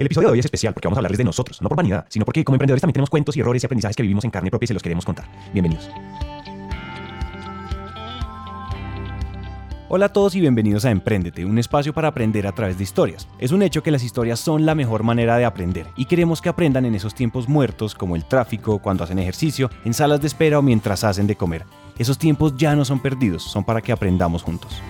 El episodio de hoy es especial porque vamos a hablarles de nosotros, no por vanidad, sino porque como emprendedores también tenemos cuentos y errores y aprendizajes que vivimos en carne propia y se los queremos contar. Bienvenidos. Hola a todos y bienvenidos a Emprendete, un espacio para aprender a través de historias. Es un hecho que las historias son la mejor manera de aprender y queremos que aprendan en esos tiempos muertos como el tráfico, cuando hacen ejercicio, en salas de espera o mientras hacen de comer. Esos tiempos ya no son perdidos, son para que aprendamos juntos.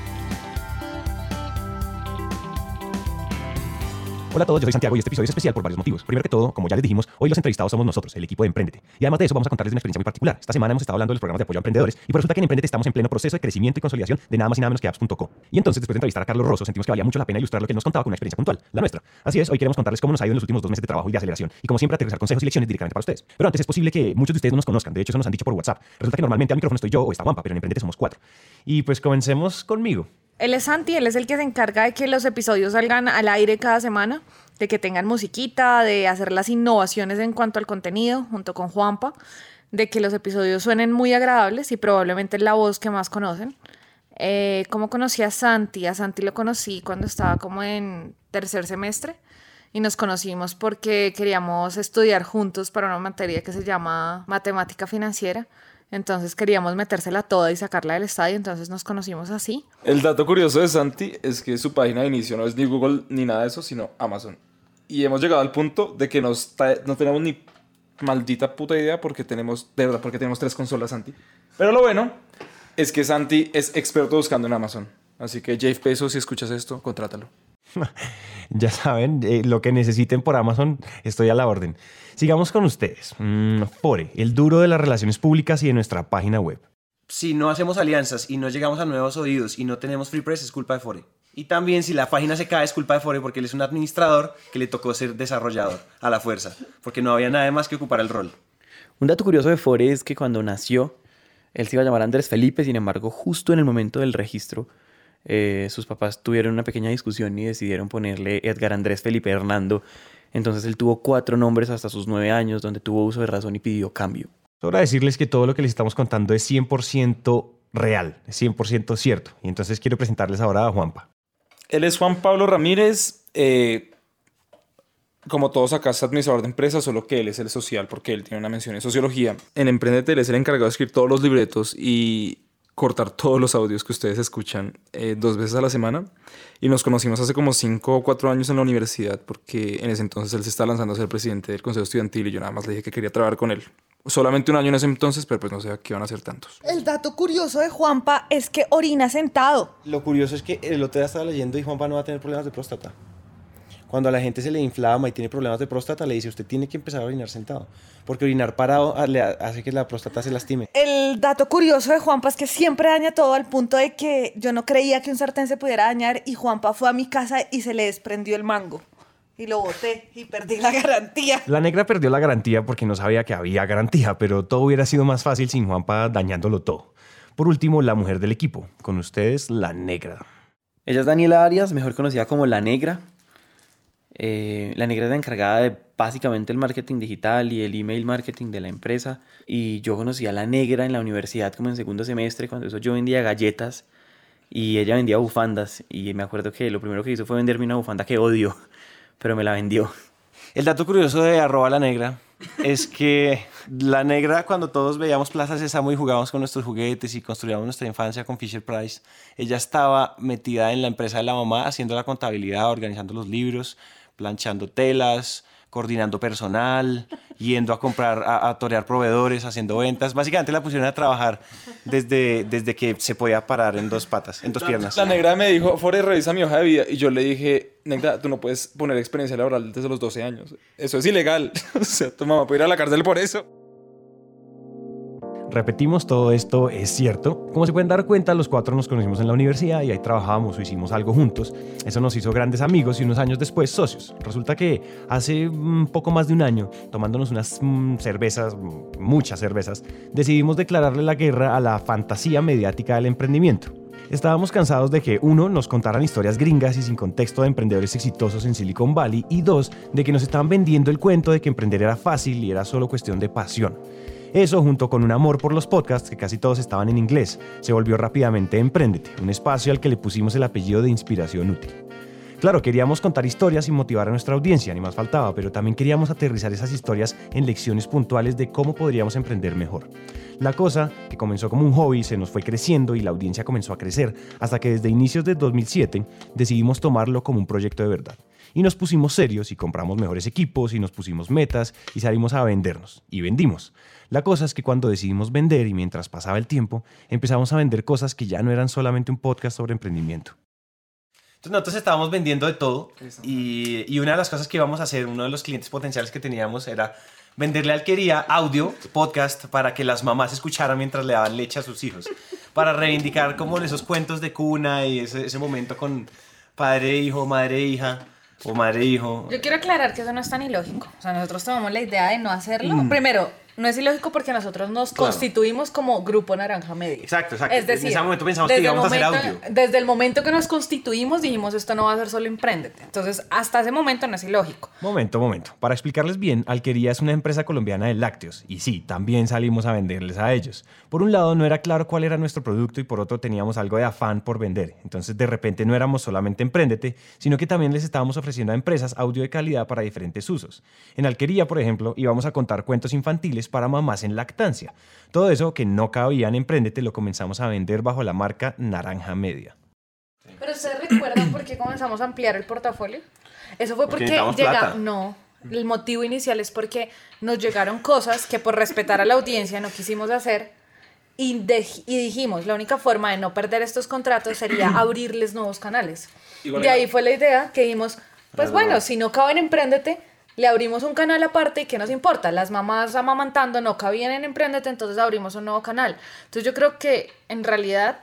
Hola a todos, yo soy Santiago y este episodio es especial por varios motivos. Primero que todo, como ya les dijimos, hoy los entrevistados somos nosotros, el equipo de Emprendete. Y además de eso, vamos a contarles una experiencia muy particular. Esta semana hemos estado hablando de los programas de apoyo a emprendedores y por resulta que en Emprendete estamos en pleno proceso de crecimiento y consolidación de nada más y nada menos que apps.co. Y entonces, después de entrevistar a Carlos Rosso, sentimos que valía mucho la pena ilustrar lo que él nos contaba con una experiencia puntual, la nuestra. Así es, hoy queremos contarles cómo nos ha ido en los últimos dos meses de trabajo y de aceleración y como siempre aterrizar consejos y lecciones directamente para ustedes. Pero antes es posible que muchos de ustedes no nos conozcan, de hecho eso nos han dicho por WhatsApp. Resulta que normalmente al micrófono estoy yo o está Juanpa, pero en Emprendete somos cuatro. Y pues comencemos conmigo. Él es Santi, él es el que se encarga de que los episodios salgan al aire cada semana, de que tengan musiquita, de hacer las innovaciones en cuanto al contenido, junto con Juanpa, de que los episodios suenen muy agradables y probablemente es la voz que más conocen. Eh, ¿Cómo conocí a Santi? A Santi lo conocí cuando estaba como en tercer semestre y nos conocimos porque queríamos estudiar juntos para una materia que se llama matemática financiera. Entonces queríamos metérsela toda y sacarla del estadio, entonces nos conocimos así. El dato curioso de Santi es que su página de inicio no es ni Google ni nada de eso, sino Amazon. Y hemos llegado al punto de que no tenemos ni maldita puta idea porque tenemos, de verdad, porque tenemos tres consolas Santi. Pero lo bueno es que Santi es experto buscando en Amazon. Así que Jeff Bezos, si escuchas esto, contrátalo. ya saben, eh, lo que necesiten por Amazon, estoy a la orden. Sigamos con ustedes. Mm, Fore, el duro de las relaciones públicas y de nuestra página web. Si no hacemos alianzas y no llegamos a nuevos oídos y no tenemos free press, es culpa de Fore. Y también si la página se cae es culpa de Fore porque él es un administrador que le tocó ser desarrollador a la fuerza, porque no había nada más que ocupar el rol. Un dato curioso de Fore es que cuando nació, él se iba a llamar Andrés Felipe, sin embargo, justo en el momento del registro, eh, sus papás tuvieron una pequeña discusión y decidieron ponerle Edgar Andrés Felipe Hernando. Entonces él tuvo cuatro nombres hasta sus nueve años, donde tuvo uso de razón y pidió cambio. Sobra decirles que todo lo que les estamos contando es 100% real, es 100% cierto. Y entonces quiero presentarles ahora a Juanpa. Él es Juan Pablo Ramírez. Eh, como todos acá es administrador de empresas, solo que él es el social porque él tiene una mención en sociología. En Emprendete él es el encargado de escribir todos los libretos y cortar todos los audios que ustedes escuchan eh, dos veces a la semana. Y nos conocimos hace como cinco o cuatro años en la universidad, porque en ese entonces él se está lanzando a ser presidente del Consejo Estudiantil y yo nada más le dije que quería trabajar con él. Solamente un año en ese entonces, pero pues no sé a qué van a ser tantos. El dato curioso de Juanpa es que orina sentado. Lo curioso es que el otro día estaba leyendo y Juanpa no va a tener problemas de próstata. Cuando a la gente se le inflama y tiene problemas de próstata, le dice, usted tiene que empezar a orinar sentado. Porque orinar parado ah, le hace que la próstata se lastime. El dato curioso de Juanpa es que siempre daña todo al punto de que yo no creía que un sartén se pudiera dañar y Juanpa fue a mi casa y se le desprendió el mango. Y lo boté y perdí la garantía. La negra perdió la garantía porque no sabía que había garantía, pero todo hubiera sido más fácil sin Juanpa dañándolo todo. Por último, la mujer del equipo. Con ustedes, la negra. Ella es Daniela Arias, mejor conocida como La Negra. Eh, la negra era encargada de básicamente el marketing digital y el email marketing de la empresa. Y yo conocí a la negra en la universidad como en segundo semestre, cuando eso yo vendía galletas y ella vendía bufandas. Y me acuerdo que lo primero que hizo fue venderme una bufanda que odio, pero me la vendió. El dato curioso de arroba la negra es que la negra, cuando todos veíamos Plaza Sésamo y jugábamos con nuestros juguetes y construíamos nuestra infancia con Fisher Price, ella estaba metida en la empresa de la mamá haciendo la contabilidad, organizando los libros planchando telas, coordinando personal, yendo a comprar, a, torear proveedores, haciendo ventas. Básicamente la pusieron a trabajar desde, desde que se podía parar en dos patas, en dos piernas. La negra me dijo, Forrest, revisa mi hoja de vida. Y yo le dije, negra, tú no puedes poner experiencia laboral desde los 12 años. Eso es ilegal. o sea, tu mamá puede ir a la cárcel por eso. Repetimos, todo esto es cierto. Como se pueden dar cuenta, los cuatro nos conocimos en la universidad y ahí trabajábamos o hicimos algo juntos. Eso nos hizo grandes amigos y unos años después socios. Resulta que hace poco más de un año, tomándonos unas mm, cervezas, muchas cervezas, decidimos declararle la guerra a la fantasía mediática del emprendimiento. Estábamos cansados de que, uno, nos contaran historias gringas y sin contexto de emprendedores exitosos en Silicon Valley, y dos, de que nos estaban vendiendo el cuento de que emprender era fácil y era solo cuestión de pasión. Eso, junto con un amor por los podcasts, que casi todos estaban en inglés, se volvió rápidamente Emprendete, un espacio al que le pusimos el apellido de inspiración útil. Claro, queríamos contar historias y motivar a nuestra audiencia, ni más faltaba, pero también queríamos aterrizar esas historias en lecciones puntuales de cómo podríamos emprender mejor. La cosa, que comenzó como un hobby, se nos fue creciendo y la audiencia comenzó a crecer, hasta que desde inicios de 2007 decidimos tomarlo como un proyecto de verdad. Y nos pusimos serios y compramos mejores equipos y nos pusimos metas y salimos a vendernos. Y vendimos. La cosa es que cuando decidimos vender y mientras pasaba el tiempo, empezamos a vender cosas que ya no eran solamente un podcast sobre emprendimiento. Entonces nosotros estábamos vendiendo de todo y, y una de las cosas que íbamos a hacer, uno de los clientes potenciales que teníamos era venderle alquería audio, podcast, para que las mamás escucharan mientras le daban leche a sus hijos. Para reivindicar como esos cuentos de cuna y ese, ese momento con padre, hijo, madre, hija o madre, hijo. Yo quiero aclarar que eso no es tan ilógico. O sea, nosotros tomamos la idea de no hacerlo. Primero, no es ilógico porque nosotros nos Claro. constituimos como Grupo Naranja Media. Exacto, exacto. Es decir, en ese momento pensamos que íbamos a hacer audio. Desde el momento que nos constituimos dijimos esto no va a ser solo Emprendete. Entonces, hasta ese momento no es ilógico. Momento, momento. Para explicarles bien, Alquería es una empresa colombiana de lácteos y sí, también salimos a venderles a ellos. Por un lado no era claro cuál era nuestro producto y por otro teníamos algo de afán por vender. Entonces de repente no éramos solamente Emprendete, sino que también les estábamos ofreciendo a empresas audio de calidad para diferentes usos. En Alquería, por ejemplo, íbamos a contar cuentos infantiles para mamás en lactancia. Todo eso que no cabía en Emprendete lo comenzamos a vender bajo la marca Naranja Media. Pero ustedes recuerdan por qué comenzamos a ampliar el portafolio? Eso fue Porque porque, llega, plata. no, el motivo inicial es porque nos llegaron cosas que por respetar a la audiencia no quisimos hacer y, de- y dijimos, la única forma de no perder estos contratos sería abrirles nuevos canales. Igual de ahí fue la idea que dijimos, pues bueno, si no caben Emprendete, le abrimos un canal aparte y ¿qué nos importa? Las mamás amamantando no cabían en Emprendete, entonces abrimos un nuevo canal. Entonces yo creo que en realidad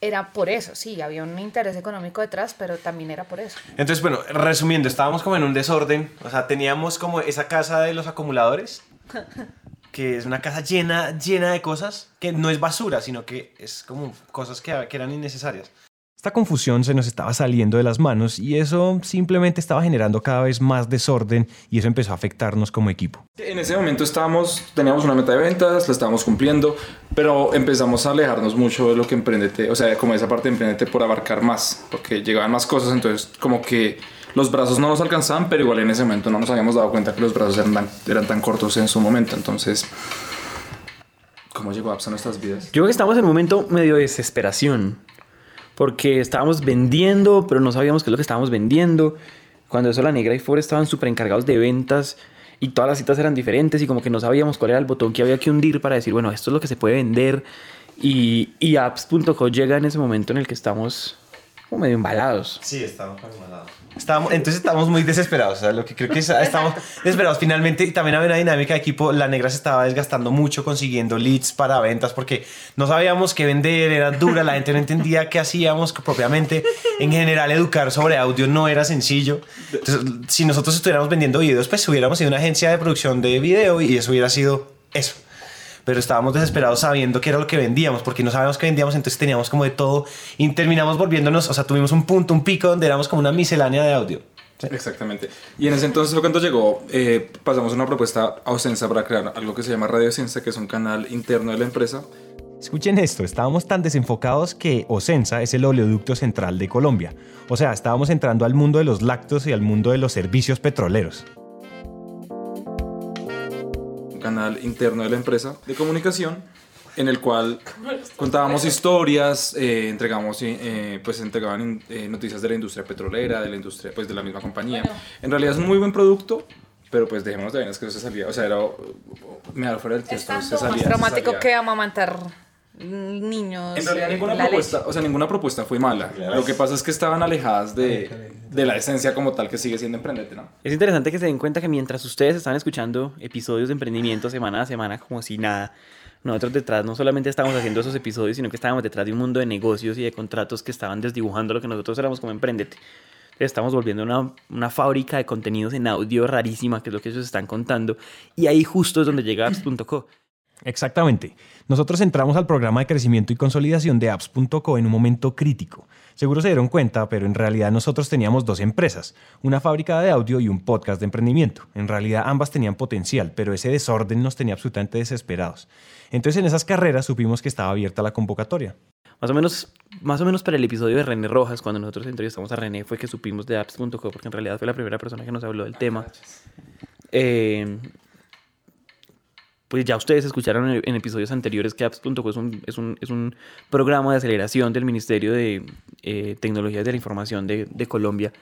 era por eso, sí, había un interés económico detrás, pero también era por eso. Entonces, bueno, resumiendo, estábamos como en un desorden. O sea, teníamos como esa casa de los acumuladores, que es una casa llena, llena de cosas, que no es basura, sino que es como cosas que, que eran innecesarias. Esta confusión se nos estaba saliendo de las manos y eso simplemente estaba generando cada vez más desorden y eso empezó a afectarnos como equipo. En ese momento estábamos, teníamos una meta de ventas, la estábamos cumpliendo, pero empezamos a alejarnos mucho de lo que emprendete, o sea, como esa parte de emprendete por abarcar más, porque llegaban más cosas, entonces como que los brazos no nos alcanzaban, pero igual en ese momento no nos habíamos dado cuenta que los brazos eran tan, eran tan cortos en su momento, entonces... ¿Cómo llegó Apps a nuestras vidas? Yo creo que estamos en un momento medio de desesperación. Porque estábamos vendiendo, pero no sabíamos qué es lo que estábamos vendiendo. Cuando eso la negra y Ford estaban súper encargados de ventas y todas las citas eran diferentes y como que no sabíamos cuál era el botón que había que hundir para decir, bueno, esto es lo que se puede vender. Y, y apps.co llega en ese momento en el que estamos medio embalados. Sí, estábamos Estábamos, entonces estábamos muy desesperados. O sea, lo que creo que es- estábamos desesperados. Finalmente, también había una dinámica de equipo. La negra se estaba desgastando mucho consiguiendo leads para ventas porque no sabíamos qué vender, era dura, la gente no entendía qué hacíamos propiamente. En general, educar sobre audio no era sencillo. Entonces, si nosotros estuviéramos vendiendo videos, pues hubiéramos sido una agencia de producción de video y eso hubiera sido eso pero estábamos desesperados sabiendo qué era lo que vendíamos, porque no sabíamos qué vendíamos, entonces teníamos como de todo y terminamos volviéndonos, o sea, tuvimos un punto, un pico donde éramos como una miscelánea de audio. Exactamente. Y en ese entonces fue cuando llegó, eh, pasamos una propuesta a Ocensa para crear algo que se llama Radio Ocensa, que es un canal interno de la empresa. Escuchen esto, estábamos tan desenfocados que Ocensa es el oleoducto central de Colombia. O sea, estábamos entrando al mundo de los lácteos y al mundo de los servicios petroleros. Canal interno de la empresa de comunicación en el cual contábamos historias, eh, entregamos, eh, pues entregaban eh, noticias de la industria petrolera, de la industria, pues de la misma compañía. Bueno. En realidad es un muy buen producto, pero pues dejémonos de vainas que no se salía, o sea, era, me da fuera del texto, se salía. más se traumático salía. que amamantar niños. En realidad ninguna la propuesta, leche. o sea, ninguna propuesta fue mala. Lo que pasa es que estaban alejadas de, de la esencia como tal que sigue siendo emprendete, ¿no? Es interesante que se den cuenta que mientras ustedes están escuchando episodios de emprendimiento semana a semana como si nada, nosotros detrás no solamente estábamos haciendo esos episodios, sino que estábamos detrás de un mundo de negocios y de contratos que estaban desdibujando lo que nosotros éramos como emprendete. Estamos volviendo una, una fábrica de contenidos en audio rarísima, que es lo que ellos están contando. Y ahí justo es donde llega apps.co. Exactamente. Nosotros entramos al programa de crecimiento y consolidación de apps.co en un momento crítico. Seguro se dieron cuenta, pero en realidad nosotros teníamos dos empresas, una fábrica de audio y un podcast de emprendimiento. En realidad ambas tenían potencial, pero ese desorden nos tenía absolutamente desesperados. Entonces en esas carreras supimos que estaba abierta la convocatoria. Más o menos, más o menos para el episodio de René Rojas, cuando nosotros entrevistamos a René, fue que supimos de apps.co, porque en realidad fue la primera persona que nos habló del tema. Eh, pues ya ustedes escucharon en, episodios anteriores que apps.co es un, es, un, es un programa de aceleración del Ministerio de eh, Tecnologías de la Información de, de Colombia.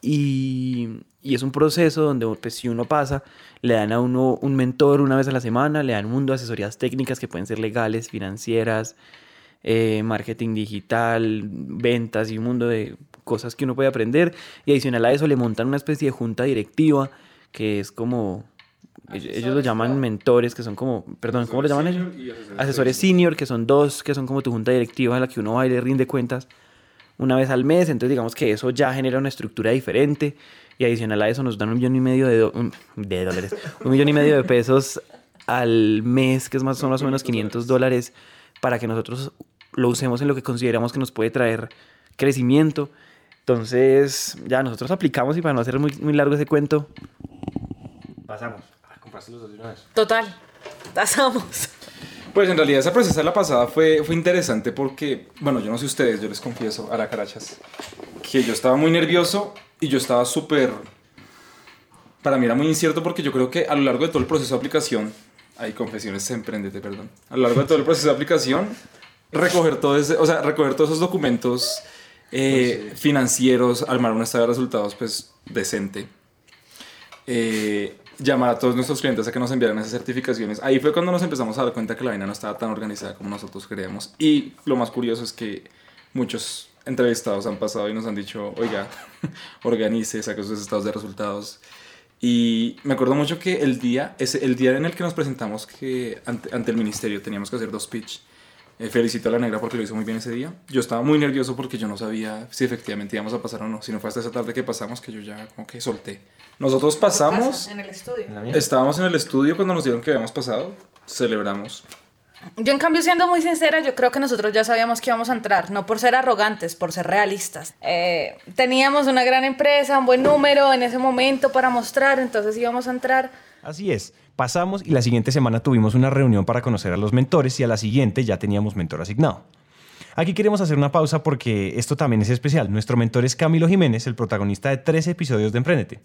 Y, y es un proceso donde pues, si uno pasa, le dan a uno un mentor una vez a la semana, le dan un mundo de asesorías técnicas que pueden ser legales, financieras, eh, marketing digital, ventas y un mundo de cosas que uno puede aprender. Y adicional a eso le montan una especie de junta directiva que es como... Ellos, ellos lo llaman mentores, que son como... Perdón, ¿cómo lo llaman ellos? Asesores senior, que son dos, que son como tu junta directiva a la que uno va y le rinde cuentas una vez al mes. Entonces digamos que eso ya genera una estructura diferente. Y adicional a eso nos dan un millón y medio de, un- de dólares, un millón y medio de pesos al mes, que es más, son más o menos 500 dólares, para que nosotros lo usemos en lo que consideramos que nos puede traer crecimiento. Entonces, ya nosotros aplicamos y para no hacer muy, muy largo ese cuento, Pasamos. A comprarse los dos de una vez. Total. Pasamos. Pues en realidad esa procesa de la pasada fue, fue interesante porque, bueno, yo no sé ustedes, yo les confieso, a la carachas, que yo estaba muy nervioso y yo estaba súper... Para mí era muy incierto porque yo creo que a lo largo de todo el proceso de aplicación, hay confesiones, emprendete, perdón, a lo largo de todo el proceso de aplicación, recoger, todo ese, o sea, recoger todos esos documentos eh, financieros, armar un estado de resultados pues decente, eh, llamar a todos nuestros clientes a que nos enviaran esas certificaciones. Ahí fue cuando nos empezamos a dar cuenta que la vaina no estaba tan organizada como nosotros creíamos. Y lo más curioso es que muchos entrevistados han pasado y nos han dicho, oiga, organice, saque sus estados de resultados. Y me acuerdo mucho que el día, ese, el día en el que nos presentamos que ante, ante el ministerio teníamos que hacer dos pitch. Eh, felicito a la negra porque lo hizo muy bien ese día. Yo estaba muy nervioso porque yo no sabía si efectivamente íbamos a pasar o no. Si no fue hasta esa tarde que pasamos que yo ya como que solté. Nosotros pasamos, En el estudio. estábamos en el estudio cuando nos dieron que habíamos pasado, celebramos. Yo, en cambio, siendo muy sincera, yo creo que nosotros ya sabíamos que íbamos a entrar, no por ser arrogantes, por ser realistas. Eh, teníamos una gran empresa, un buen número en ese momento para mostrar, entonces íbamos a entrar. Así es, pasamos y la siguiente semana tuvimos una reunión para conocer a los mentores y a la siguiente ya teníamos mentor asignado. Aquí queremos hacer una pausa porque esto también es especial. Nuestro mentor es Camilo Jiménez, el protagonista de tres episodios de Emprendete.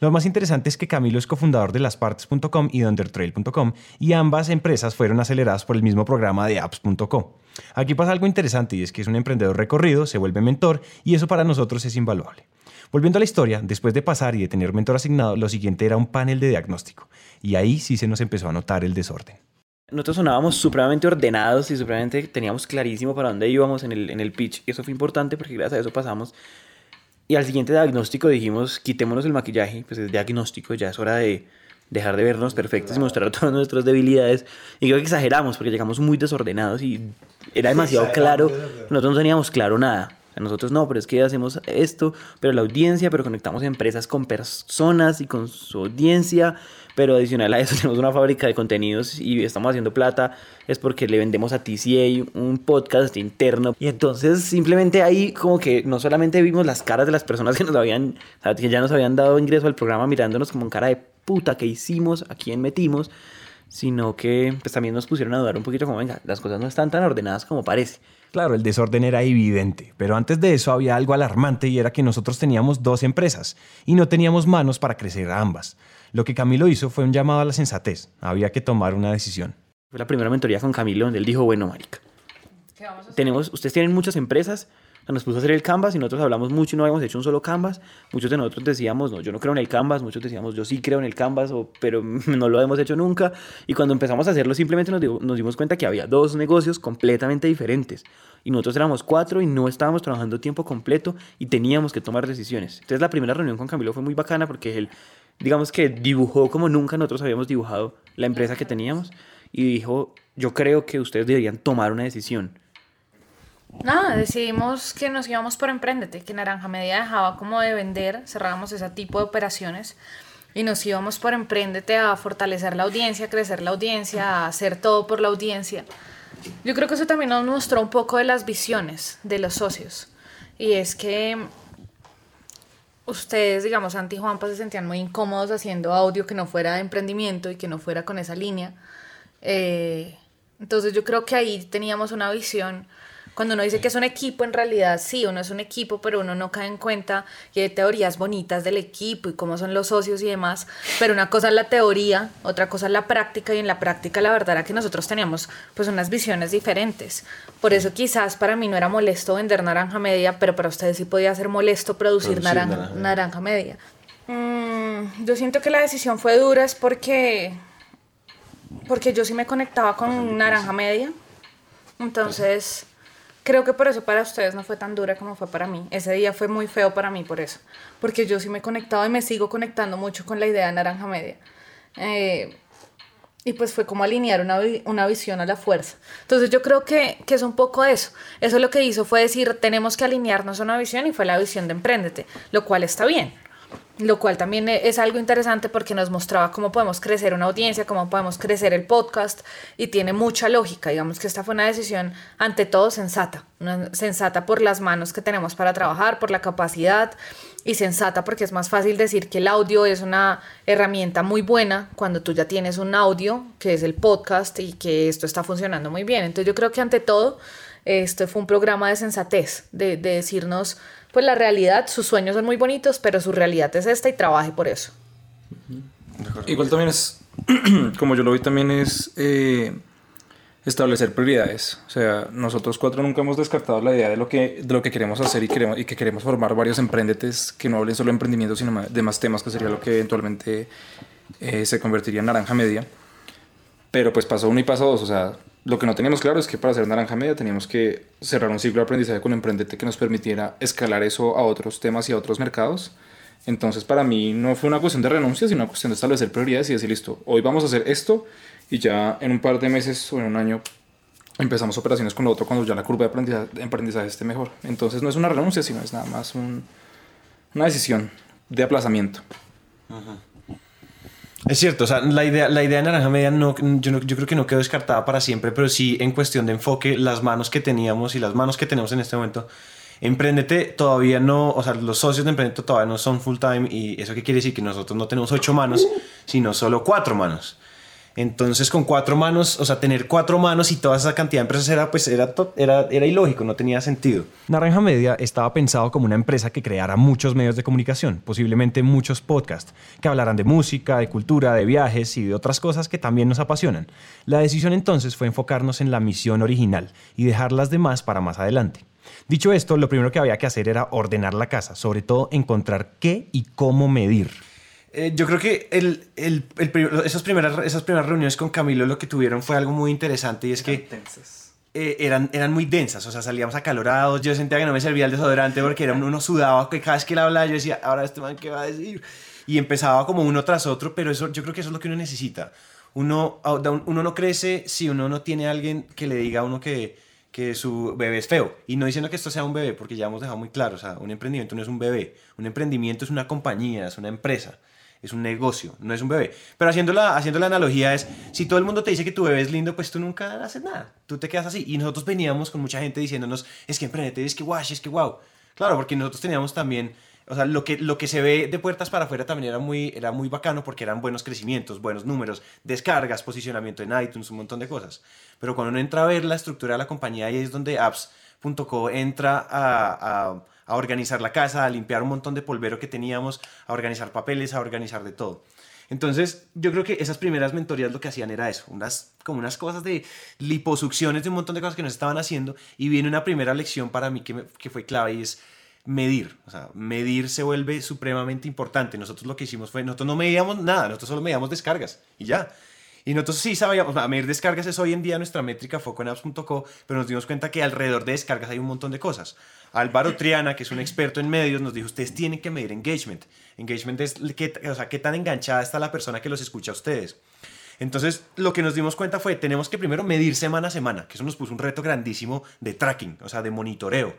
Lo más interesante es que Camilo es cofundador de laspartes.com y de undertrail.com y ambas empresas fueron aceleradas por el mismo programa de apps.co. Aquí pasa algo interesante y es que es un emprendedor recorrido, se vuelve mentor y eso para nosotros es invaluable. Volviendo a la historia, después de pasar y de tener mentor asignado, lo siguiente era un panel de diagnóstico. Y ahí sí se nos empezó a notar el desorden. Nosotros sonábamos supremamente ordenados y supremamente teníamos clarísimo para dónde íbamos en el, en el pitch. Y eso fue importante porque gracias a eso pasamos. Y al siguiente diagnóstico dijimos, quitémonos el maquillaje, pues es diagnóstico, ya es hora de dejar de vernos perfectos y mostrar todas nuestras debilidades. Y creo que exageramos porque llegamos muy desordenados y era demasiado claro. Nosotros no teníamos claro nada. A nosotros no, pero es que hacemos esto, pero la audiencia, pero conectamos empresas con personas y con su audiencia, pero adicional a eso tenemos una fábrica de contenidos y estamos haciendo plata, es porque le vendemos a TCA un podcast interno. Y entonces simplemente ahí como que no solamente vimos las caras de las personas que nos habían, que ya nos habían dado ingreso al programa mirándonos como en cara de puta que hicimos, a quién metimos, sino que pues también nos pusieron a dudar un poquito como, venga, las cosas no están tan ordenadas como parece. Claro, el desorden era evidente, pero antes de eso había algo alarmante y era que nosotros teníamos dos empresas y no teníamos manos para crecer a ambas. Lo que Camilo hizo fue un llamado a la sensatez. Había que tomar una decisión. Fue la primera mentoría con Camilo donde él dijo, bueno, marica, ¿Qué vamos a hacer? tenemos, ustedes tienen muchas empresas, nos puso a hacer el canvas y nosotros hablamos mucho y no habíamos hecho un solo canvas. Muchos de nosotros decíamos, no, yo no creo en el canvas, muchos decíamos, yo sí creo en el canvas, o, pero no lo hemos hecho nunca. Y cuando empezamos a hacerlo, simplemente nos, dio- nos dimos cuenta que había dos negocios completamente diferentes. Y nosotros éramos cuatro y no estábamos trabajando tiempo completo y teníamos que tomar decisiones. Entonces la primera reunión con Camilo fue muy bacana porque él, digamos que dibujó como nunca nosotros habíamos dibujado la empresa que teníamos y dijo, yo creo que ustedes deberían tomar una decisión. Nada, decidimos que nos íbamos por Emprendete, que Naranja Media dejaba como de vender, cerrábamos ese tipo de operaciones y nos íbamos por Emprendete a fortalecer la audiencia, crecer la audiencia, a hacer todo por la audiencia. Yo creo que eso también nos mostró un poco de las visiones de los socios. Y es que ustedes, digamos, Santi y Juanpa se sentían muy incómodos haciendo audio que no fuera de emprendimiento y que no fuera con esa línea. Eh, entonces yo creo que ahí teníamos una visión Cuando uno dice que es un equipo, en realidad sí, uno es un equipo, pero uno no cae en cuenta que hay teorías bonitas del equipo y cómo son los socios y demás. Pero una cosa es la teoría, otra cosa es la práctica, y en la práctica la verdad era que nosotros teníamos pues unas visiones diferentes. Por eso quizás para mí no era molesto vender naranja media, pero para ustedes sí podía ser molesto producir, Producir naranja, naranja. naranja media. Mm, yo siento que la decisión fue dura es porque porque yo sí me conectaba con naranja media. Entonces, creo que por eso para ustedes no fue tan dura como fue para mí. Ese día fue muy feo para mí por eso. Porque yo sí me he conectado y me sigo conectando mucho con la idea de naranja media. Eh, y pues fue como alinear una, una visión a la fuerza. Entonces yo creo que, que es un poco eso. Eso lo que hizo fue decir, tenemos que alinearnos a una visión y fue la visión de Emprendete, lo cual está bien. Lo cual también e- es algo interesante porque nos mostraba cómo podemos crecer una audiencia, cómo podemos crecer el podcast y tiene mucha lógica. Digamos que esta fue una decisión ante todo sensata, sensata por las manos que tenemos para trabajar, por la capacidad y sensata porque es más fácil decir que el audio es una herramienta muy buena cuando tú ya tienes un audio que es el podcast y que esto está funcionando muy bien. Entonces yo creo que ante todo este fue un programa de sensatez, de, de decirnos pues la realidad, sus sueños son muy bonitos, pero su realidad es esta y trabaje por eso. Igual también es, como yo lo vi, también es eh, establecer prioridades. O sea, nosotros cuatro nunca hemos descartado la idea de lo que, de lo que queremos hacer y, queremos, y que queremos formar varios emprendetes que no hablen solo de emprendimiento, sino de más temas, que sería lo que eventualmente eh, se convertiría en naranja media. Pero pues pasó uno y pasó dos. O sea, lo que no teníamos claro es que para ser naranja media teníamos que cerrar un ciclo de aprendizaje con Emprendete que nos permitiera escalar eso a otros temas y a otros mercados. Entonces, para mí no fue una cuestión de renuncia, sino una cuestión de establecer prioridades y decir, listo, hoy vamos a hacer esto y ya en un par de meses o en un año empezamos operaciones con lo otro cuando ya la curva de aprendizaje, de esté mejor. Entonces, no es una renuncia, sino es nada más un- una decisión de aplazamiento. Es cierto, o sea, la idea, la idea de Naranja Media no, yo, no- yo creo que no quedó descartada para siempre, pero sí en cuestión de enfoque, las manos que teníamos y las manos que tenemos en este momento. Emprendete todavía no, o sea, los socios de Emprendete todavía no son full time y eso qué quiere decir que nosotros no tenemos ocho manos, sino solo cuatro manos. Entonces con cuatro manos, o sea, tener cuatro manos y toda esa cantidad de empresas era, pues, era, era, era ilógico, no tenía sentido. Naranja Media estaba pensado como una empresa que creara muchos medios de comunicación, posiblemente muchos podcasts, que hablaran de música, de cultura, de viajes y de otras cosas que también nos apasionan. La decisión entonces fue enfocarnos en la misión original y dejar las demás para más adelante. Dicho esto, lo primero que había que hacer era ordenar la casa, sobre todo encontrar qué y cómo medir. Eh, yo creo que el, el, el prim- esas, primeras, esas primeras reuniones con Camilo lo que tuvieron fue algo muy interesante y es que eh, eran, eran muy densas, o sea, salíamos acalorados, yo sentía que no me servía el desodorante porque era, uno sudaba, que cada vez que él hablaba yo decía, ahora este man, ¿qué va a decir? Y empezaba como uno tras otro, pero eso, yo creo que eso es lo que uno necesita. Uno, a- da un- uno no crece si uno no tiene a alguien que le diga a uno que, que su bebé es feo. Y no diciendo que esto sea un bebé, porque ya hemos dejado muy claro, o sea, un emprendimiento no es un bebé, un emprendimiento es una compañía, es una empresa es un negocio, no es un bebé. Pero haciendo la, haciendo la analogía es, si todo el mundo te dice que tu bebé es lindo, pues tú nunca haces nada, tú te quedas así. Y nosotros veníamos con mucha gente diciéndonos, es que emprendete, es que guay, es que wow. Claro, porque nosotros teníamos también, o sea, lo que, lo que se ve de puertas para afuera también era muy, era muy bacano porque eran buenos crecimientos, buenos números, descargas, posicionamiento en iTunes, un montón de cosas. Pero cuando uno entra a ver la estructura de la compañía, ahí es donde apps.co entra a, a a organizar la casa, a limpiar un montón de polvero que teníamos, a organizar papeles, a organizar de todo. Entonces, yo creo que esas primeras mentorías lo que hacían era eso, unas, como unas cosas de liposucciones de un montón de cosas que nos estaban haciendo. Y viene una primera lección para mí que, me- que fue clave y es medir. O sea, medir se vuelve supremamente importante. Nosotros lo que hicimos fue, nosotros no medíamos nada, nosotros solo medíamos descargas y ya. Y nosotros sí sabíamos, a medir descargas es hoy en día nuestra métrica foco en apps.co, pero nos dimos cuenta que alrededor de descargas hay un montón de cosas. Álvaro Triana, que es un experto en medios, nos dijo, ustedes tienen que medir engagement. Engagement es qué, o sea, qué tan enganchada está la persona que los escucha a ustedes. Entonces, lo que nos dimos cuenta fue, tenemos que primero medir semana a semana, que eso nos puso un reto grandísimo de tracking, o sea, de monitoreo.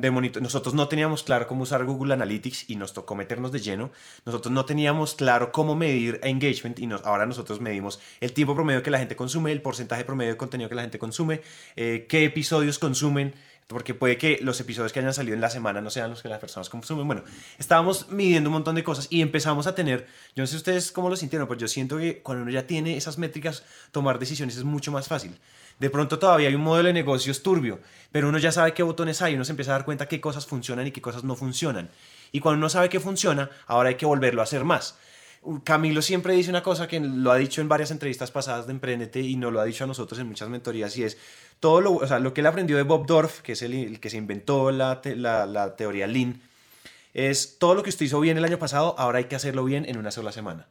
De monito- Nosotros no teníamos claro cómo usar Google Analytics y nos tocó meternos de lleno. Nosotros no teníamos claro cómo medir engagement y nos, ahora nosotros medimos el tiempo promedio que la gente consume, el porcentaje promedio de contenido que la gente consume, eh, qué episodios consumen. porque puede que los episodios que hayan salido en la semana no sean los que las personas consumen. Bueno, estábamos midiendo un montón de cosas y empezamos a tener, yo no sé ustedes cómo lo sintieron, pero yo siento que cuando uno ya tiene esas métricas, tomar decisiones es mucho más fácil. De pronto todavía hay un modelo de negocios turbio, pero uno ya sabe qué botones hay, uno se empieza a dar cuenta qué cosas funcionan y qué cosas no funcionan. Y cuando uno sabe qué funciona, ahora hay que volverlo a hacer más. Camilo siempre dice una cosa que lo ha dicho en varias entrevistas pasadas de Emprendete y no lo ha dicho a nosotros en muchas mentorías y es todo lo, o sea, lo que él aprendió de Bob Dorf, que es el, que se inventó la, la teoría Lean, es todo lo que usted hizo bien el año pasado, ahora hay que hacerlo bien en una sola semana.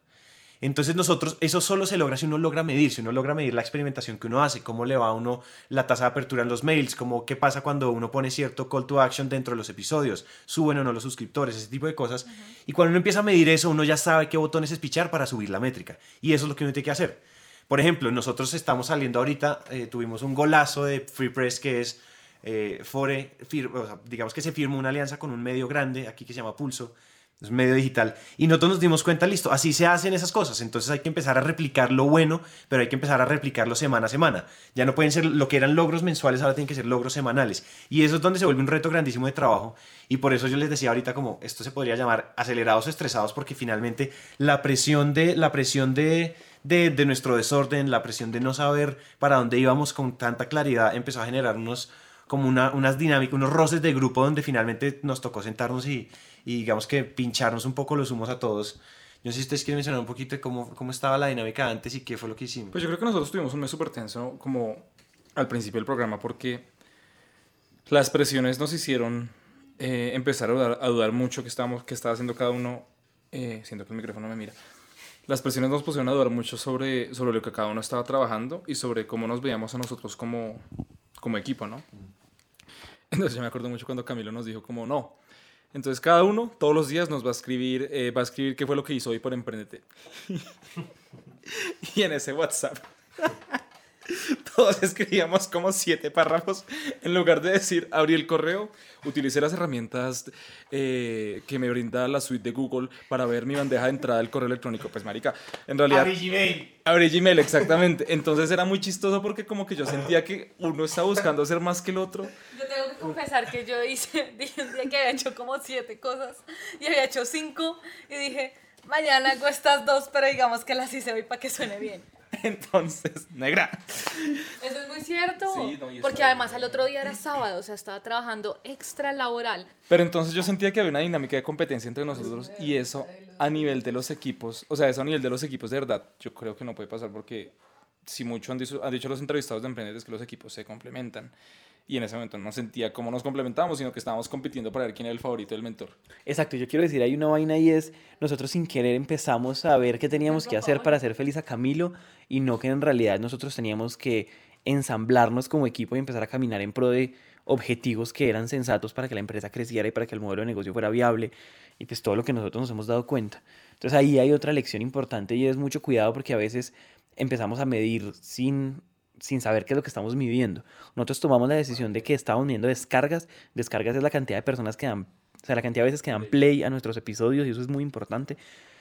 Entonces nosotros, eso solo se logra si uno logra medir, si uno logra medir la experimentación que uno hace, cómo le va a uno la tasa de apertura en los mails, cómo, qué pasa cuando uno pone cierto call to action dentro de los episodios, suben o no los suscriptores, ese tipo de cosas. Y cuando uno empieza a medir eso, uno ya sabe qué botones espichar para subir la métrica. Y eso es lo que uno tiene que hacer. Por ejemplo, nosotros estamos saliendo ahorita, eh, tuvimos un golazo de Free Press que es eh, Fore, digamos que se firmó una alianza con un medio grande aquí que se llama Pulso es medio digital. Y nosotros nos dimos cuenta, listo, así se hacen esas cosas. Entonces hay que empezar a replicar lo bueno, pero hay que empezar a replicarlo semana a semana. Ya no pueden ser lo que eran logros mensuales, ahora tienen que ser logros semanales. Y eso es donde se vuelve un reto grandísimo de trabajo. Y por eso yo les decía ahorita como esto se podría llamar acelerados o estresados, porque finalmente la presión de, la presión de, de, de nuestro desorden, la presión de no saber para dónde íbamos con tanta claridad, empezó a generar unos como una, unas dinámicas, unos roces de grupo donde finalmente nos tocó sentarnos y, y digamos que pincharnos un poco los humos a todos. Yo no sé si ustedes quieren mencionar un poquito de cómo, cómo estaba la dinámica antes y qué fue lo que hicimos. Pues yo creo que nosotros tuvimos un mes súper tenso como al principio del programa porque las presiones nos hicieron eh, empezar a dudar, a dudar, mucho que, estábamos, que estaba haciendo cada uno. Eh, siento que el micrófono me mira. Las presiones nos pusieron a dudar mucho sobre, sobre lo que cada uno estaba trabajando y sobre cómo nos veíamos a nosotros como, como equipo, ¿no? Entonces yo me acuerdo mucho cuando Camilo nos dijo como, no, entonces cada uno todos los días nos va a escribir, eh, va a escribir qué fue lo que hizo hoy por Emprendete. y en ese WhatsApp todos escribíamos como siete párrafos en lugar de decir abrí el correo, utilicé las herramientas eh, que me brinda la suite de Google para ver mi bandeja de entrada del correo electrónico. Pues marica, en realidad... Abrí Gmail. Abrí Gmail, exactamente. Entonces era muy chistoso porque como que yo sentía que uno estaba buscando ser más que el otro. Yo tengo que confesar que yo hice, dije un día que había hecho como siete cosas y había hecho cinco y dije, mañana hago estas dos, pero digamos que las hice hoy para que suene bien. Entonces, negra. Eso es muy cierto. Sí, no, porque además al otro día era sábado, o sea, estaba trabajando extra laboral. Pero entonces yo sentía que había una dinámica de competencia entre nosotros y eso a nivel de los equipos, o sea, eso a nivel de los equipos de verdad, yo creo que no puede pasar porque si mucho han dicho, han dicho los entrevistados de emprendedores que los equipos se complementan. Y en ese momento no sentía cómo nos complementábamos, sino que estábamos compitiendo para ver quién era el favorito del mentor. Exacto, yo quiero decir, hay una vaina y es, nosotros sin querer empezamos a ver qué teníamos que hacer para hacer feliz a Camilo y no que en realidad nosotros teníamos que ensamblarnos como equipo y empezar a caminar en pro de objetivos que eran sensatos para que la empresa creciera y para que el modelo de negocio fuera viable y pues todo lo que nosotros nos hemos dado cuenta. Entonces ahí hay otra lección importante y es mucho cuidado porque a veces empezamos a medir sin sin saber qué es lo que estamos midiendo. Nosotros tomamos la decisión de que estábamos midiendo descargas. Descargas es la cantidad de personas que dan, o sea, la cantidad de veces que dan play a nuestros episodios y eso es muy importante.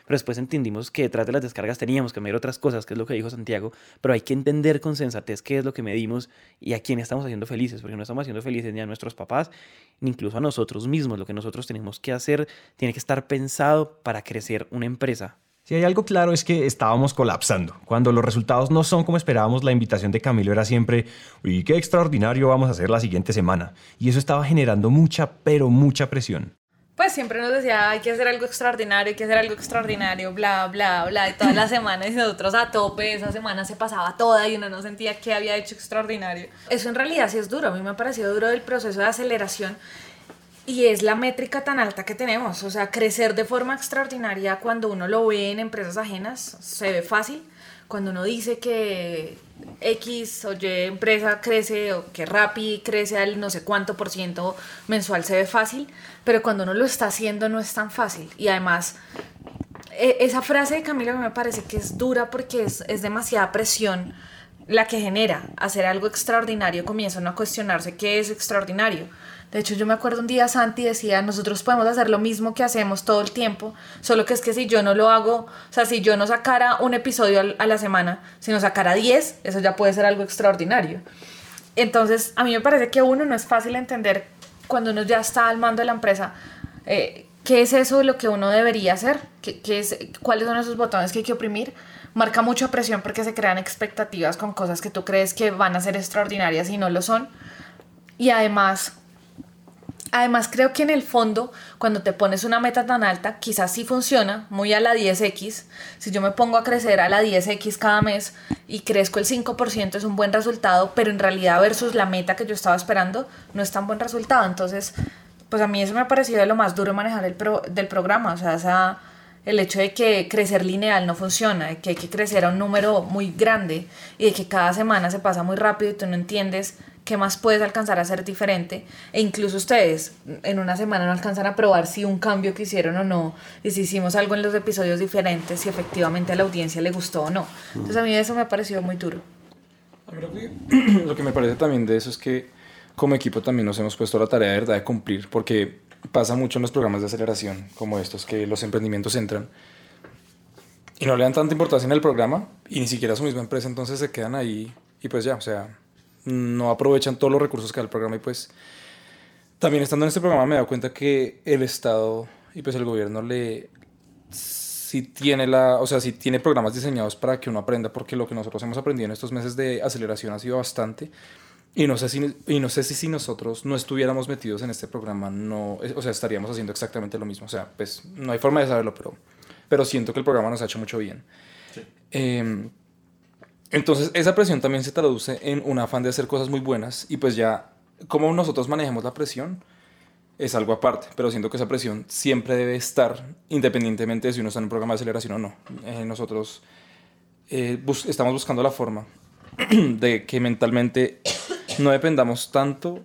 Pero después entendimos que detrás de las descargas teníamos que medir otras cosas, que es lo que dijo Santiago. Pero hay que entender con sensatez qué es lo que medimos y a quién estamos haciendo felices, porque no estamos haciendo felices ni a nuestros papás, ni incluso a nosotros mismos. Lo que nosotros tenemos que hacer tiene que estar pensado para crecer una empresa. Si hay algo claro es que estábamos colapsando. Cuando los resultados no son como esperábamos, la invitación de Camilo era siempre, uy, qué extraordinario vamos a hacer la siguiente semana. Y eso estaba generando mucha, pero mucha presión. Pues siempre nos decía, hay que hacer algo extraordinario, hay que hacer algo extraordinario, bla, bla, bla, y todas las semanas y nosotros a tope, esa semana se pasaba toda y uno no sentía que había hecho extraordinario. Eso en realidad sí es duro, a mí me ha parecido duro el proceso de aceleración y es la métrica tan alta que tenemos, o sea, crecer de forma extraordinaria cuando uno lo ve en empresas ajenas se ve fácil, cuando uno dice que X o Y empresa crece o que Rappi crece al no sé cuánto por ciento mensual se ve fácil, pero cuando uno lo está haciendo no es tan fácil. Y además, e- esa frase de Camila me parece que es dura porque es, es demasiada presión la que genera hacer algo extraordinario, comienzan a cuestionarse qué es extraordinario. De hecho, yo me acuerdo un día Santi decía, nosotros podemos hacer lo mismo que hacemos todo el tiempo, solo que es que si yo no lo hago, o sea, si yo no sacara un episodio a la semana, si no sacara 10, eso ya puede ser algo extraordinario. entonces, a mí me parece que uno no es fácil entender cuando uno ya está al mando de la empresa. Eh, ¿Qué es eso lo que uno debería hacer? ¿Qué, qué es, ¿Cuáles son esos botones que hay que oprimir? Marca mucha presión porque se crean expectativas con cosas que tú crees que van a ser extraordinarias y no lo son. Y además, Además, creo que en el fondo, cuando te pones una meta tan alta, quizás sí funciona, muy a la 10x. Si yo me pongo a crecer a la 10x cada mes y crezco el 5%, es un buen resultado, pero en realidad versus la meta que yo estaba esperando, no es tan buen resultado. Entonces, pues a mí eso me ha parecido de lo más duro manejar el del programa. O sea, esa, el hecho de que crecer lineal no funciona, de que hay que crecer a un número muy grande y de que cada semana se pasa muy rápido y tú no entiendes qué más puedes alcanzar a ser diferente. E incluso ustedes en una semana no alcanzan a probar si un cambio que hicieron o no, y si hicimos algo en los episodios diferentes, si efectivamente a la audiencia le gustó o no. Entonces a mí eso me ha parecido muy duro. A mí lo que, lo que me parece también de eso es que como equipo también nos hemos puesto la tarea de verdad de cumplir, porque pasa mucho en los programas de aceleración como estos, que los emprendimientos entran y no le dan tanta importancia en el programa y ni siquiera a su misma empresa, entonces se quedan ahí y pues ya, o sea, no aprovechan todos los recursos que da el programa y pues también estando en este programa me he dado cuenta que el Estado y pues el gobierno le sí tiene la, o sea, sí tiene programas diseñados para que uno aprenda porque lo que nosotros hemos aprendido en estos meses de aceleración ha sido bastante y no sé si y no sé si, si nosotros no estuviéramos metidos en este programa no, o sea, estaríamos haciendo exactamente lo mismo, o sea, pues no hay forma de saberlo, pero pero siento que el programa nos ha hecho mucho bien. Sí. Eh, entonces, esa presión también se traduce en un afán de hacer cosas muy buenas y pues ya, como nosotros manejamos la presión, es algo aparte, pero siento que esa presión siempre debe estar, independientemente de si uno está en un programa de aceleración o no. Eh, nosotros eh, estamos buscando la forma de que mentalmente no dependamos tanto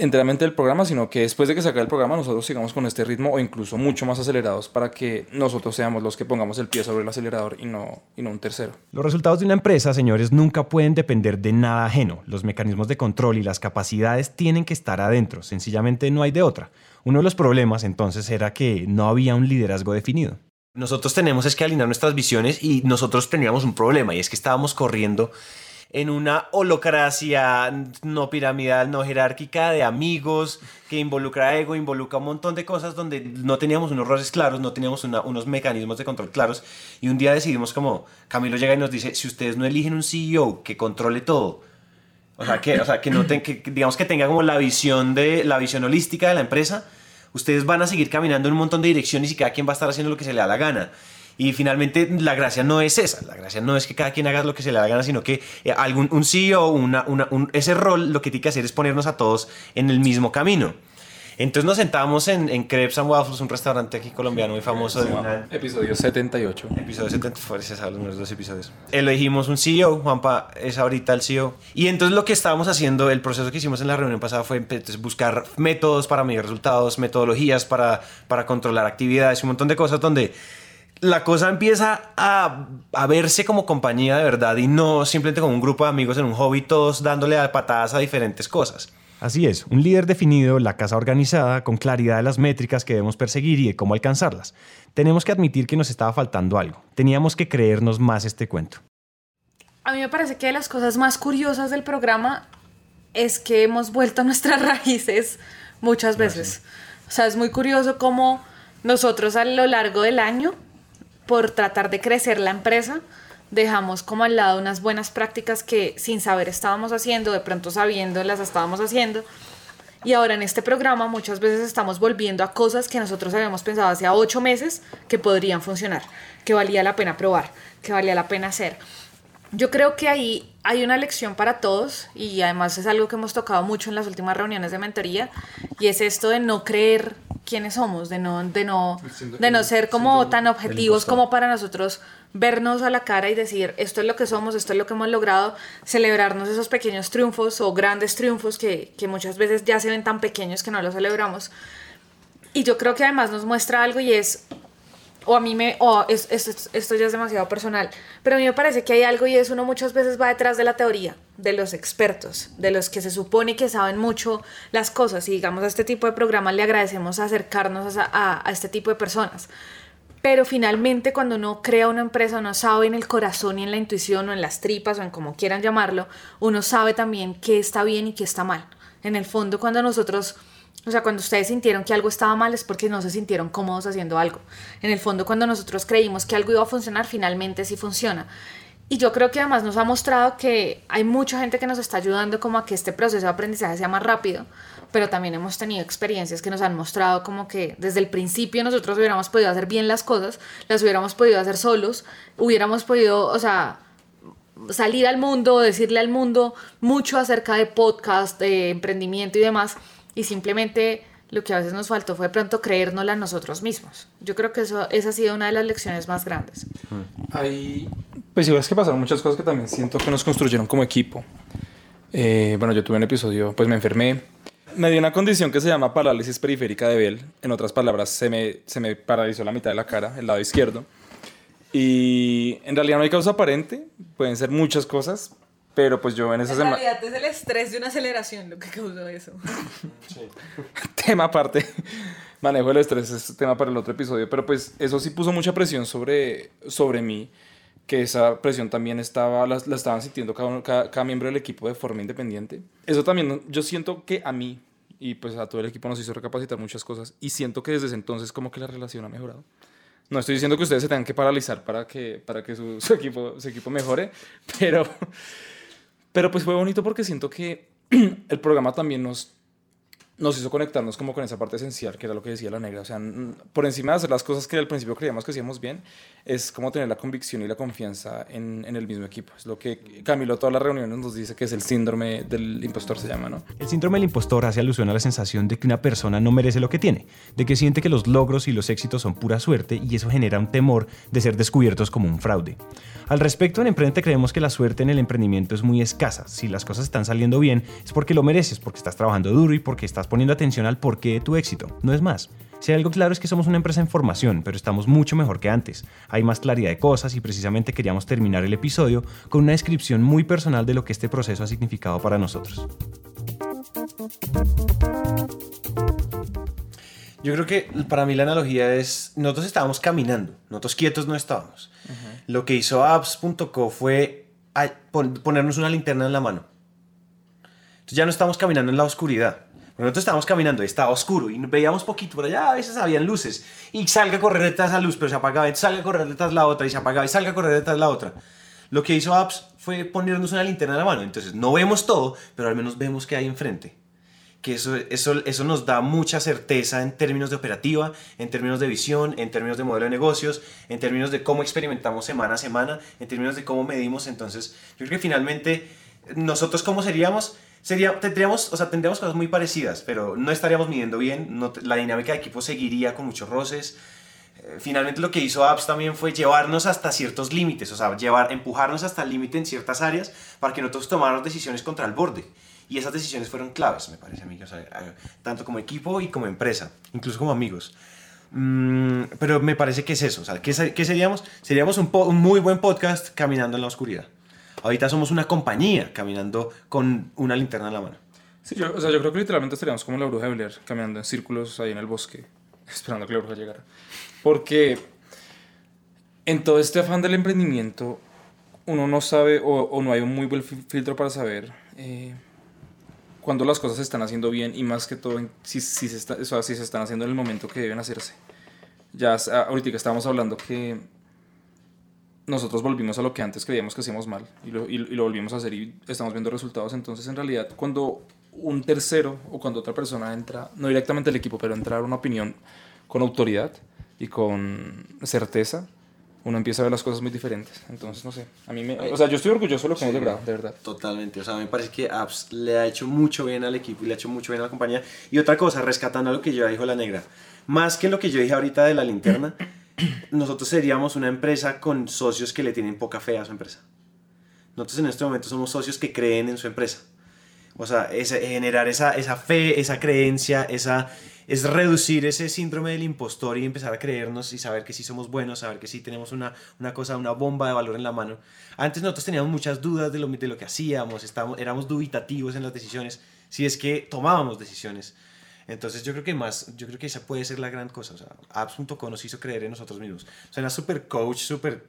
enteramente del programa, sino que después de que se acabe el programa nosotros sigamos con este ritmo o incluso mucho más acelerados para que nosotros seamos los que pongamos el pie sobre el acelerador y no, y no un tercero. Los resultados de una empresa, señores, nunca pueden depender de nada ajeno. Los mecanismos de control y las capacidades tienen que estar adentro, sencillamente no hay de otra. Uno de los problemas entonces era que no había un liderazgo definido. Nosotros tenemos es que alinear nuestras visiones y nosotros teníamos un problema y es que estábamos corriendo en una holocracia no piramidal, no jerárquica de amigos, que involucra ego, involucra un montón de cosas donde no teníamos unos roles claros, no teníamos unos mecanismos de control claros. Y un día decidimos como, Camilo llega y nos dice, si ustedes no eligen un CEO que controle todo, o sea, que, no que digamos que tenga como la visión, de, la visión holística de la empresa, ustedes van a seguir caminando en un montón de direcciones y cada quien va a estar haciendo lo que se le da la gana. Y finalmente la gracia no es esa, la gracia no es que cada quien haga lo que se le da la gana, sino que eh, algún, un CEO, una, una, un, ese rol lo que tiene que hacer es ponernos a todos en el mismo camino. Entonces nos sentamos en, en Crepes and Waffles, un restaurante aquí colombiano muy famoso. De Episodio 78. Episodio 70, fuerza a los dos episodios. Elegimos un CEO, Juanpa es ahorita el CEO. Y entonces lo que estábamos haciendo, el proceso que hicimos en la reunión pasada fue buscar métodos para medir resultados, metodologías para, para controlar actividades, un montón de cosas donde la cosa empieza a, a, verse como compañía de verdad y no simplemente como un grupo de amigos en un hobby, todos dándole patadas a diferentes cosas. Así es, un líder definido, la casa organizada, con claridad de las métricas que debemos perseguir y de cómo alcanzarlas. Tenemos que admitir que nos estaba faltando algo. Teníamos que creernos más este cuento. A mí me parece que de las cosas más curiosas del programa es que hemos vuelto a nuestras raíces muchas veces. O sea, es muy curioso cómo nosotros a lo largo del año por tratar de crecer la empresa, dejamos como al lado unas buenas prácticas que sin saber estábamos haciendo, de pronto sabiendo las estábamos haciendo. Y ahora en este programa muchas veces estamos volviendo a cosas que nosotros habíamos pensado hace ocho meses que podrían funcionar, que valía la pena probar, que valía la pena hacer. Yo creo que ahí hay una lección para todos y además es algo que hemos tocado mucho en las últimas reuniones de mentoría y es esto de no creer quiénes somos, de no, de no, de no ser como tan objetivos como para nosotros vernos a la cara y decir esto es lo que somos, esto es lo que hemos logrado, celebrarnos esos pequeños triunfos o grandes triunfos que, que muchas veces ya se ven tan pequeños que no los celebramos. Y yo creo que además nos muestra algo y es o a mí me, o esto ya es demasiado personal, pero a mí me parece que hay algo y es uno muchas veces va detrás de la teoría, de los expertos, de los que se supone que saben mucho las cosas y digamos a este tipo de programas le agradecemos acercarnos a, a, este tipo de personas. pero finalmente cuando uno crea una empresa, uno sabe en el corazón y en la intuición o en las tripas o en como quieran llamarlo, uno sabe también qué está bien y qué está mal. En el fondo cuando nosotros, o sea, cuando ustedes sintieron que algo estaba mal es porque no se sintieron cómodos haciendo algo. En el fondo cuando nosotros creímos que algo iba a funcionar, finalmente sí funciona. Y yo creo que además nos ha mostrado que hay mucha gente que nos está ayudando como a que este proceso de aprendizaje sea más rápido, pero también hemos tenido experiencias que nos han mostrado como que desde el principio nosotros hubiéramos podido hacer bien las cosas, las hubiéramos podido hacer solos, hubiéramos podido, o sea, salir al mundo, decirle al mundo mucho acerca de podcast, de emprendimiento y demás, y simplemente lo que a veces nos faltó fue de pronto creérnosla nosotros mismos. Yo creo que eso, esa ha sido una de las lecciones más grandes. Hay, pues igual es que pasaron muchas cosas que también siento que nos construyeron como equipo. Eh, bueno, yo tuve un episodio, pues me enfermé. Me dio una condición que se llama parálisis periférica de Bell. En otras palabras, se me, se me paralizó la mitad de la cara, el lado izquierdo. Y en realidad no hay causa aparente, pueden ser muchas cosas, pero pues yo en esa semana... realidad es el estrés de una aceleración lo que causó eso. tema aparte. Manejo del estrés es tema para el otro episodio, pero pues eso sí puso mucha presión sobre, sobre mí, que esa presión también estaba, la, la estaban sintiendo cada, uno- cada, cada miembro del equipo de forma independiente. Eso también, yo siento que a mí y pues a todo el equipo nos hizo recapacitar muchas cosas y siento que desde ese entonces como que la relación ha mejorado. No estoy diciendo que ustedes se tengan que paralizar para que, para que su, su equipo, su equipo mejore, pero, pero pues fue bonito porque siento que el programa también nos, nos hizo conectarnos como con esa parte esencial, que era lo que decía la negra. O sea, por encima de hacer las cosas que al principio creíamos que hacíamos bien, es como tener la convicción y la confianza en, en el mismo equipo. Es lo que Camilo todas las reuniones nos dice que es el síndrome del impostor, se llama, ¿no? El síndrome del impostor hace alusión a la sensación de que una persona no merece lo que tiene, de que siente que los logros y los éxitos son pura suerte y eso genera un temor de ser descubiertos como un fraude. Al respecto, en Emprendete creemos que la suerte en el emprendimiento es muy escasa. Si las cosas están saliendo bien, es porque lo mereces, porque estás trabajando duro y porque estás poniendo atención al porqué de tu éxito. No es más. Si hay algo claro es que somos una empresa en formación, pero estamos mucho mejor que antes. Hay más claridad de cosas y precisamente queríamos terminar el episodio con una descripción muy personal de lo que este proceso ha significado para nosotros. Yo creo que para mí la analogía es, nosotros estábamos caminando, nosotros quietos no estábamos. Lo que hizo apps.co fue ponernos una linterna en la mano. Entonces ya no estamos caminando en la oscuridad. Nosotros estábamos caminando y estaba oscuro y veíamos poquito por allá, a veces habían luces. Y salga a correr detrás de esa luz, pero se apagaba, y salga a correr detrás de la otra y se apagaba, y salga a correr detrás de la otra. Lo que hizo apps fue ponernos una linterna en la mano. Entonces no vemos todo, pero al menos vemos qué hay enfrente que eso, eso, eso nos da mucha certeza en términos de operativa, en términos de visión, en términos de modelo de negocios, en términos de cómo experimentamos semana a semana, en términos de cómo medimos. Entonces, yo creo que finalmente nosotros cómo seríamos, sería, tendríamos, o sea, tendríamos cosas muy parecidas, pero no estaríamos midiendo bien, no la dinámica de equipo seguiría con muchos roces. Eh, Finalmente lo que hizo Apps también fue llevarnos hasta ciertos límites, o sea, llevar, empujarnos hasta el límite en ciertas áreas para que nosotros tomáramos decisiones contra el borde. Y esas decisiones fueron claves, me parece a mí, o sea, eh, tanto como equipo y como empresa, incluso como amigos. Mm, pero me parece que es eso, o sea, ¿qué, qué seríamos? Seríamos un, un muy buen podcast caminando en la oscuridad. Ahorita somos una compañía caminando con una linterna en la mano. Sí, yo, o sea, yo creo que literalmente estaríamos como la bruja de Blair, caminando en círculos ahí en el bosque, esperando que la bruja llegara. Porque en todo este afán del emprendimiento, uno no sabe o, o no hay un muy buen fil- filtro para saber eh, cuando las cosas se están haciendo bien y más que todo si, si, se está- o sea, si se están haciendo en el momento que deben hacerse. Ya ah, ahorita estábamos hablando que nosotros volvimos a lo que antes creíamos que hacíamos mal y lo, y, y lo volvimos a hacer y estamos viendo resultados. Entonces, en realidad, cuando un tercero o cuando otra persona entra, no directamente al equipo, pero entrar una opinión con autoridad y con certeza, uno empieza a ver las cosas muy diferentes. Entonces, no sé, a mí me... O sea, yo estoy orgulloso de lo que hemos logrado, de verdad. Totalmente, o sea, me parece que Apps le ha hecho mucho bien al equipo y le ha hecho mucho bien a la compañía. Y otra cosa, rescatando lo que yo dijo la negra, más que lo que yo dije ahorita de la linterna, nosotros seríamos una empresa con socios que le tienen poca fe a su empresa. Nosotros en este momento somos socios que creen en su empresa. O sea, ese- generar esa, esa fe, esa creencia, esa, es reducir ese síndrome del impostor y empezar a creernos y saber que sí somos buenos, saber que sí tenemos una, una cosa, una bomba de valor en la mano. Antes nosotros teníamos muchas dudas de lo, de lo que hacíamos, estábamos, éramos dubitativos en las decisiones, si es que tomábamos decisiones. Entonces yo creo que más, yo creo que esa puede ser la gran cosa. O sea, apps.com nos hizo creer en nosotros mismos. Suena súper coach, súper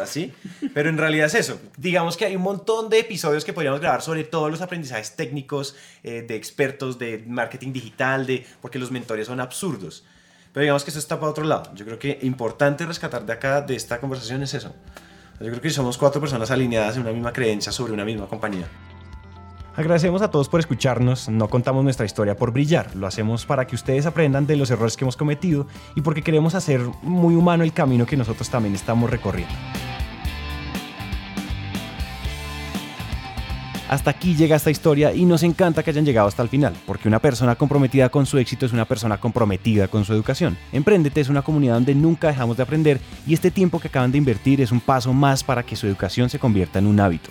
así, pero en realidad es eso. Digamos que hay un montón de episodios que podríamos grabar sobre todos los aprendizajes técnicos eh, de expertos de marketing digital, de, porque los mentores son absurdos. Pero digamos que eso está para otro lado. Yo creo que importante rescatar de acá, de esta conversación, es eso. Yo creo que somos cuatro personas alineadas en una misma creencia sobre una misma compañía. Agradecemos a todos por escucharnos, no contamos nuestra historia por brillar, lo hacemos para que ustedes aprendan de los errores que hemos cometido y porque queremos hacer muy humano el camino que nosotros también estamos recorriendo. Hasta aquí llega esta historia y nos encanta que hayan llegado hasta el final, porque una persona comprometida con su éxito es una persona comprometida con su educación. Emprendete es una comunidad donde nunca dejamos de aprender y este tiempo que acaban de invertir es un paso más para que su educación se convierta en un hábito.